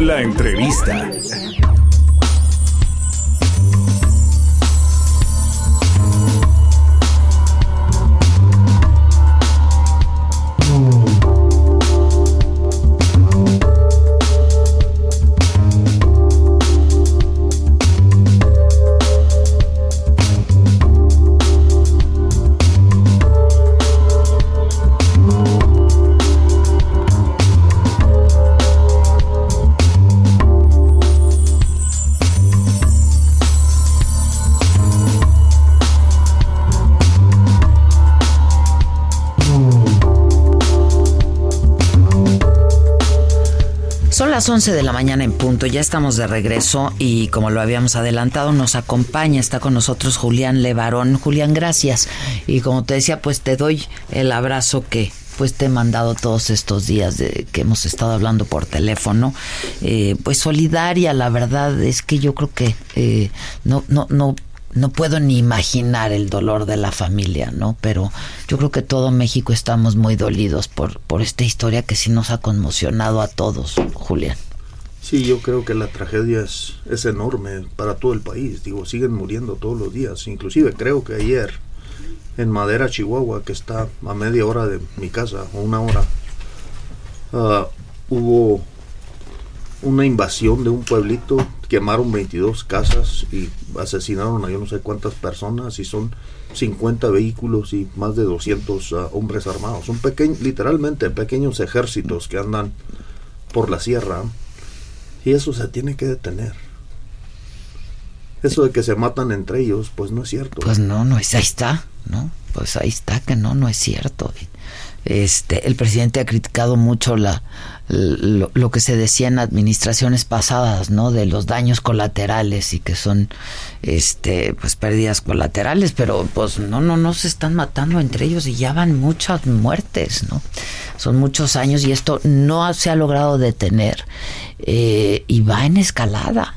La entrevista. Las 11 de la mañana en punto, ya estamos de regreso y como lo habíamos adelantado nos acompaña, está con nosotros Julián Levarón. Julián, gracias. Y como te decía, pues te doy el abrazo que pues te he mandado todos estos días de que hemos estado hablando por teléfono, eh, pues solidaria, la verdad es que yo creo que eh, no, no, no no puedo ni imaginar el dolor de la familia, ¿no? Pero yo creo que todo México estamos muy dolidos por, por esta historia que sí nos ha conmocionado a todos, Julián. Sí, yo creo que la tragedia es, es enorme para todo el país. Digo, siguen muriendo todos los días. Inclusive creo que ayer en Madera, Chihuahua, que está a media hora de mi casa, o una hora, ah, hubo una invasión de un pueblito, quemaron 22 casas y asesinaron a yo no sé cuántas personas y son 50 vehículos y más de 200 uh, hombres armados. Son pequeños, literalmente pequeños ejércitos que andan por la sierra y eso se tiene que detener. Eso de que se matan entre ellos, pues no es cierto. Pues no, no es, ahí está, ¿no? Pues ahí está que no, no es cierto. Este, el presidente ha criticado mucho la, lo, que se decía en administraciones pasadas, ¿no? De los daños colaterales y que son, este, pues pérdidas colaterales, pero pues no, no, no se están matando entre ellos y ya van muchas muertes, ¿no? Son muchos años y esto no se ha logrado detener eh, y va en escalada.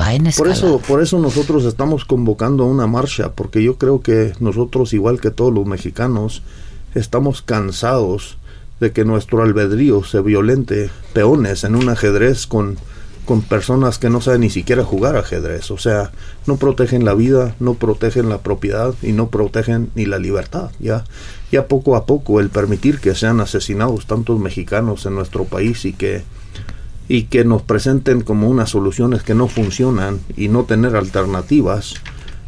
Va en por eso, por eso nosotros estamos convocando a una marcha, porque yo creo que nosotros, igual que todos los mexicanos, estamos cansados de que nuestro albedrío se violente peones en un ajedrez con, con personas que no saben ni siquiera jugar ajedrez. O sea, no protegen la vida, no protegen la propiedad y no protegen ni la libertad. Ya, ya poco a poco el permitir que sean asesinados tantos mexicanos en nuestro país y que y que nos presenten como unas soluciones que no funcionan y no tener alternativas,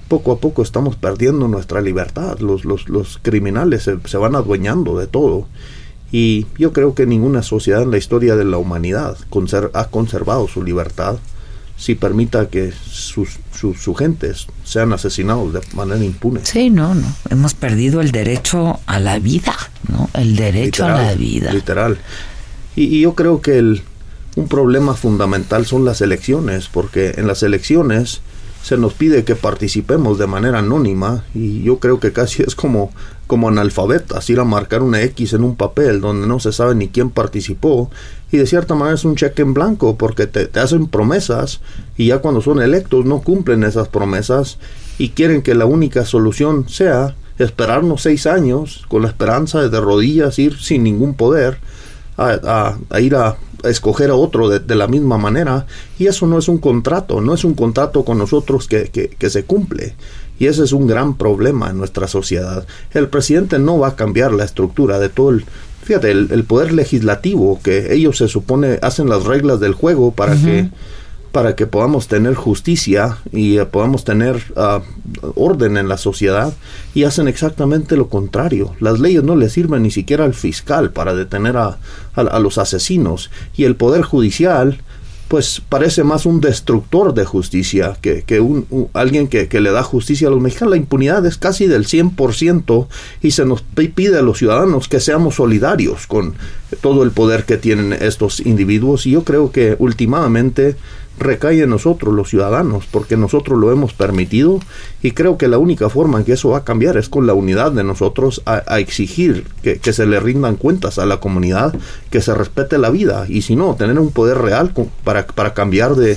poco a poco estamos perdiendo nuestra libertad. Los, los, los criminales se, se, van adueñando de todo. Y yo creo que ninguna sociedad en la historia de la humanidad ha conservado su libertad si permita que sus, sus, gentes sean asesinados de manera impune. Sí, no, no. Hemos perdido el derecho a la vida, ¿no? El derecho a la vida. Literal. Y, y yo creo que el, un problema fundamental son las elecciones, porque en las elecciones se nos pide que participemos de manera anónima y yo creo que casi es como, como analfabetas, ir a marcar una X en un papel donde no se sabe ni quién participó y de cierta manera es un cheque en blanco porque te, te hacen promesas y ya cuando son electos no cumplen esas promesas y quieren que la única solución sea esperarnos seis años con la esperanza de de rodillas ir sin ningún poder a, a, ir a, escoger a otro de, la misma manera y eso no es un contrato, no es un contrato con nosotros que, que, se cumple. Y ese es un gran problema en nuestra sociedad. El presidente no va a cambiar la estructura de todo el, fíjate, el, poder legislativo, que ellos se supone hacen las reglas del juego para que para que podamos tener justicia y eh, podamos tener ah, orden en la sociedad y hacen exactamente lo contrario. Las leyes no le sirven ni siquiera al fiscal para detener a, a los asesinos y el poder judicial pues parece más un destructor de justicia que, que un, alguien que, que, le da justicia a los mexicanos. La impunidad es casi del 100% y se nos pide a los ciudadanos que seamos solidarios con todo el poder que tienen estos individuos y yo creo que últimamente recae en nosotros los ciudadanos, porque nosotros lo hemos permitido y creo que la única forma en que eso va a cambiar es con la unidad de nosotros a, exigir que, que, se le rindan cuentas a la comunidad, que se respete la vida y si no, tener un poder real para, para cambiar de,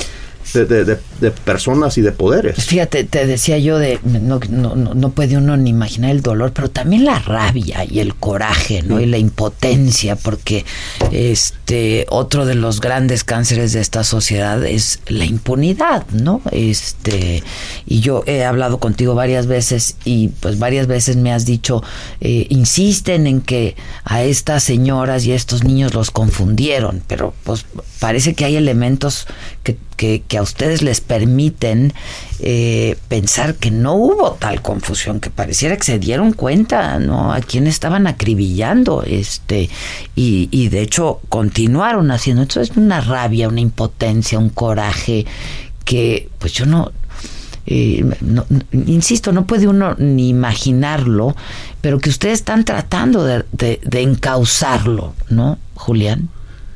de, de, personas y de poderes. Fíjate, te decía yo de no, no, no, puede uno ni imaginar el dolor, pero también la rabia y el coraje, ¿no? Y la impotencia, porque este otro de los grandes cánceres de esta sociedad es la impunidad, ¿no? Este, y yo he hablado contigo varias veces y pues varias veces me has dicho, eh, insisten en que a estas señoras y a estos niños los confundieron, pero pues parece que hay elementos que que, a ustedes les permiten eh, pensar que no hubo tal confusión, que pareciera que se dieron cuenta, ¿no? A quién estaban acribillando, este, y, y de hecho continuaron haciendo. Esto es una rabia, una impotencia, un coraje que, pues yo no, eh, insisto, no puede uno ni imaginarlo, pero que ustedes están tratando de, de encauzarlo, ¿no, Julián?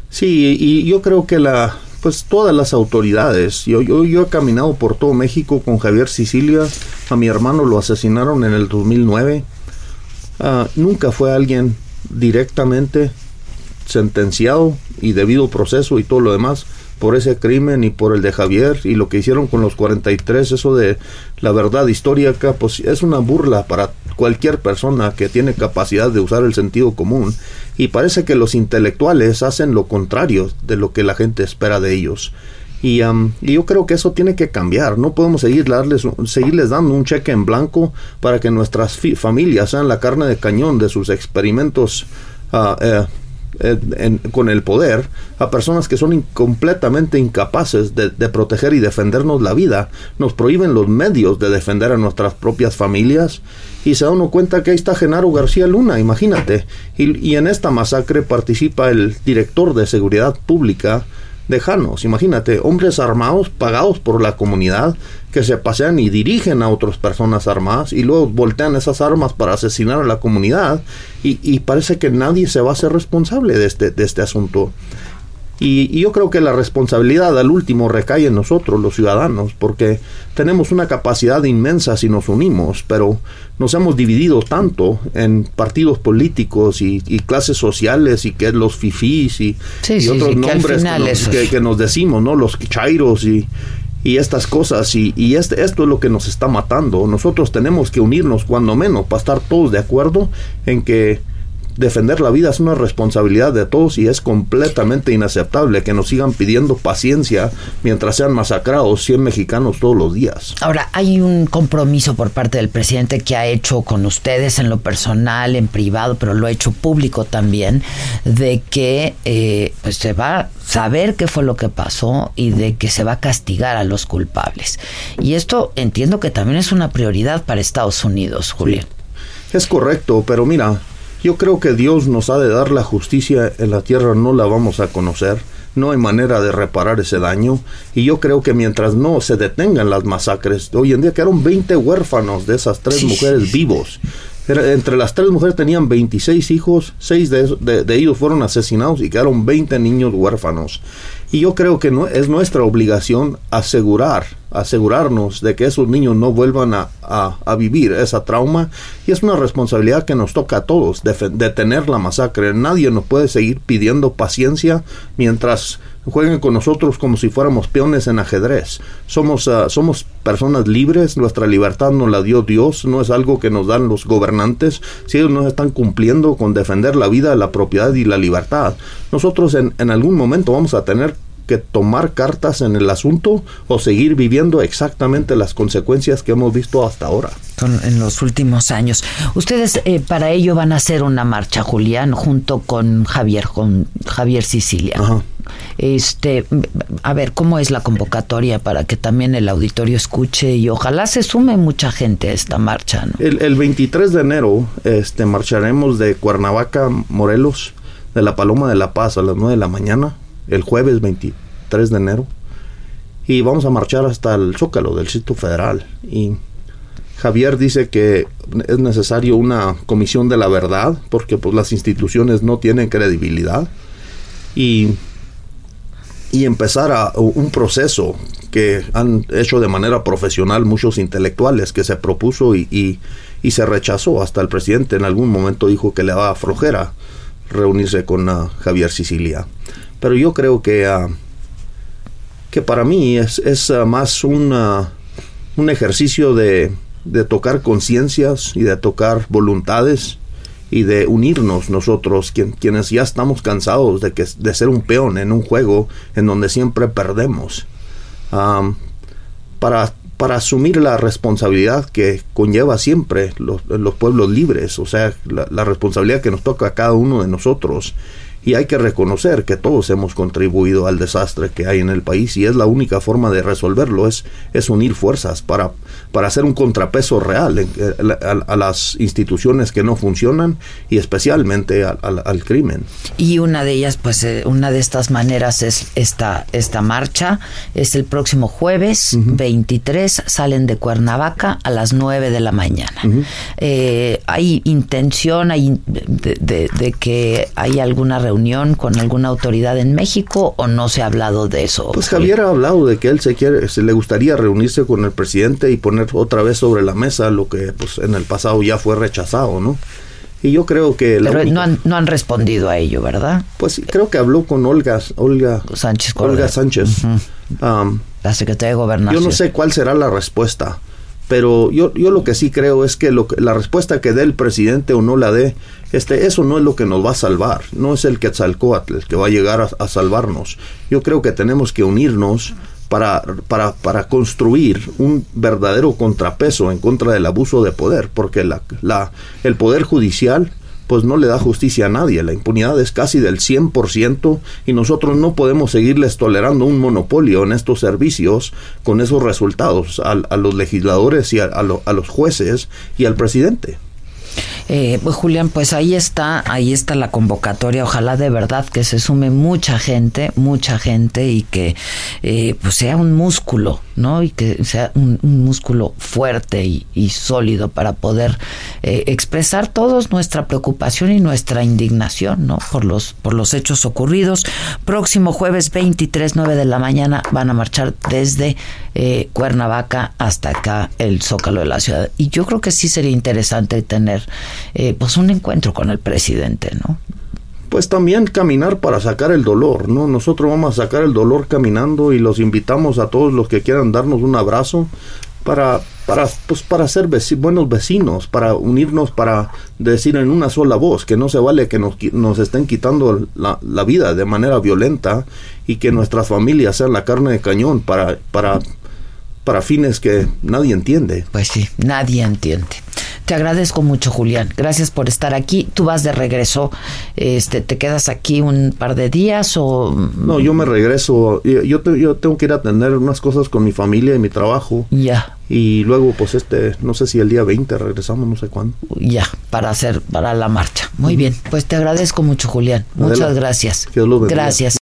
Sí, y yo creo que la, pues todas las autoridades. Yo, yo, yo he caminado por todo México con Javier Sicilia. A mi hermano lo asesinaron en el 2009. Ah, nunca fue alguien directamente sentenciado y debido proceso y todo lo demás por ese crimen y por el de Javier y lo que hicieron con los 43, eso de la verdad histórica, pues es una burla para cualquier persona que tiene capacidad de usar el sentido común y parece que los intelectuales hacen lo contrario de lo que la gente espera de ellos. Y, y, yo creo que eso tiene que cambiar. No podemos seguir darles, seguirles dando un cheque en blanco para que nuestras familias sean la carne de cañón de sus experimentos uh, con el poder a personas que son completamente incapaces de, proteger y defendernos la vida. Nos prohíben los medios de defender a nuestras propias familias y se da uno cuenta que ahí está Genaro García Luna, imagínate. Y en esta masacre participa el director de seguridad pública Dejanos, imagínate, hombres armados pagados por la comunidad que se pasean y dirigen a otras personas armadas y luego voltean esas armas para asesinar a la comunidad y, y parece que nadie se va a hacer responsable de este, de este asunto. Y, yo creo que la responsabilidad al último recae en nosotros, los ciudadanos, porque tenemos una capacidad inmensa si nos unimos, pero nos hemos dividido tanto en partidos políticos y, clases sociales y que los fifís y, otros nombres que, nos, decimos, ¿no? Los chairos y, y estas cosas y, y este, esto es lo que nos está matando. Nosotros tenemos que unirnos cuando menos para estar todos de acuerdo en que defender la vida es una responsabilidad de todos y es completamente inaceptable que nos sigan pidiendo paciencia mientras sean masacrados 100 mexicanos todos los días. Ahora, hay un compromiso por parte del presidente que ha hecho con ustedes en lo personal, en privado, pero lo ha hecho público también, de que eh, pues se va a saber qué fue lo que pasó y de que se va a castigar a los culpables. Y esto entiendo que también es una prioridad para Estados Unidos, Julián. Es correcto, pero mira, yo creo que Dios nos ha de dar la justicia en la tierra, no la vamos a conocer, no hay manera de reparar ese daño, y yo creo que mientras no se detengan las masacres, hoy en día quedaron 20 huérfanos de esas tres mujeres vivos, entre las tres mujeres tenían 26 hijos, seis de, ellos fueron asesinados y quedaron 20 niños huérfanos. Y yo creo que es nuestra obligación asegurar, asegurarnos de que esos niños no vuelvan a, a, vivir esa trauma. Y es una responsabilidad que nos toca a todos, detener la masacre. Nadie nos puede seguir pidiendo paciencia mientras jueguen con nosotros como si fuéramos peones en ajedrez. Somos, ah, somos personas libres, nuestra libertad nos la dio Dios, no es algo que nos dan los gobernantes. Si ellos no están cumpliendo con defender la vida, la propiedad y la libertad, nosotros en, en algún momento vamos a tener que tomar cartas en el asunto o seguir viviendo exactamente las consecuencias que hemos visto hasta ahora. En los últimos años. Ustedes eh, para ello van a hacer una marcha, Julián, junto con Javier, con Javier Sicilia. Este, a ver, ¿cómo es la convocatoria para que también el auditorio escuche y ojalá se sume mucha gente a esta marcha? El, el 23 de enero este, marcharemos de Cuernavaca, Morelos, de la Paloma de la Paz a las 9 de la mañana, el jueves 23 de enero. Y vamos a marchar hasta el Zócalo del Distrito Federal. Y Javier dice que es necesario una comisión de la verdad, porque pues las instituciones no tienen credibilidad. Y, y empezar a, un proceso que han hecho de manera profesional muchos intelectuales, que se propuso y, y, se rechazó. Hasta el presidente en algún momento dijo que le daba flojera reunirse con uh, Javier Sicilia. Pero yo creo que, uh, que para mí es, es uh, más un, un ejercicio de, de tocar conciencias y de tocar voluntades y de unirnos nosotros, quien, quienes ya estamos cansados de, que, de ser un peón en un juego en donde siempre perdemos, para, para asumir la responsabilidad que conlleva siempre los, los pueblos libres, o sea, la, la, responsabilidad que nos toca a cada uno de nosotros. Y hay que reconocer que todos hemos contribuido al desastre que hay en el país y es la única forma de resolverlo, es, es unir fuerzas para, para hacer un contrapeso real en, a, a, las instituciones que no funcionan y especialmente al, crimen. Y una de ellas, pues eh, una de estas maneras es esta, esta marcha, es el próximo jueves uh -huh. 23, salen de Cuernavaca a las 9 de la mañana. Uh -huh. eh, ¿Hay intención hay de, de, de que hay alguna reunión? Reunión con alguna autoridad en México o no se ha hablado de eso? Pues Javier ha hablado de que él se quiere, se le gustaría reunirse con el presidente y poner otra vez sobre la mesa lo que pues en el pasado ya fue rechazado, ¿no? Y yo creo que... Pero única, no, han, no han respondido a ello, ¿verdad? Pues creo que habló con Olga, Olga Sánchez. Olga Sánchez. Uh -huh. um, la secretaria de Gobernación. Yo no sé cuál será la respuesta pero yo, yo lo que sí creo es que lo que, la respuesta que dé el presidente o no la dé, este, eso no es lo que nos va a salvar, no es el Quetzalcoatl el que va a llegar a, a salvarnos. Yo creo que tenemos que unirnos para, para, para, construir un verdadero contrapeso en contra del abuso de poder, porque la, la, el poder judicial pues no le da justicia a nadie. La impunidad es casi del 100% y nosotros no podemos seguirles tolerando un monopolio en estos servicios con esos resultados a, a los legisladores y a, lo, a los jueces y al presidente. Eh, pues Julián, pues ahí está, ahí está la convocatoria. Ojalá de verdad que se sume mucha gente, mucha gente y que eh, pues sea un músculo, ¿no? Y que sea un, músculo fuerte y, y, sólido para poder eh, expresar todos nuestra preocupación y nuestra indignación, ¿no? Por los, por los hechos ocurridos. Próximo jueves 23, 9 de la mañana van a marchar desde eh, Cuernavaca hasta acá, el Zócalo de la ciudad. Y yo creo que sí sería interesante tener eh, pues un encuentro con el presidente, ¿no? Pues también caminar para sacar el dolor, ¿no? Nosotros vamos a sacar el dolor caminando y los invitamos a todos los que quieran darnos un abrazo para, para, pues para ser veci buenos vecinos, para unirnos, para decir en una sola voz que no se vale que nos, nos estén quitando la, la vida de manera violenta y que nuestras familias sean la carne de cañón para, para, para fines que nadie entiende. Pues sí, nadie entiende. Te agradezco mucho, Julián. Gracias por estar aquí. Tú vas de regreso. Este, ¿Te quedas aquí un par de días o...? No, yo me regreso. Yo, te, yo tengo que ir a atender unas cosas con mi familia y mi trabajo. Ya. Y luego, pues este, no sé si el día 20 regresamos, no sé cuándo. Ya, para hacer, para la marcha. Muy uh -huh. bien. Pues te agradezco mucho, Julián. Muchas gracias. Dios lo Gracias.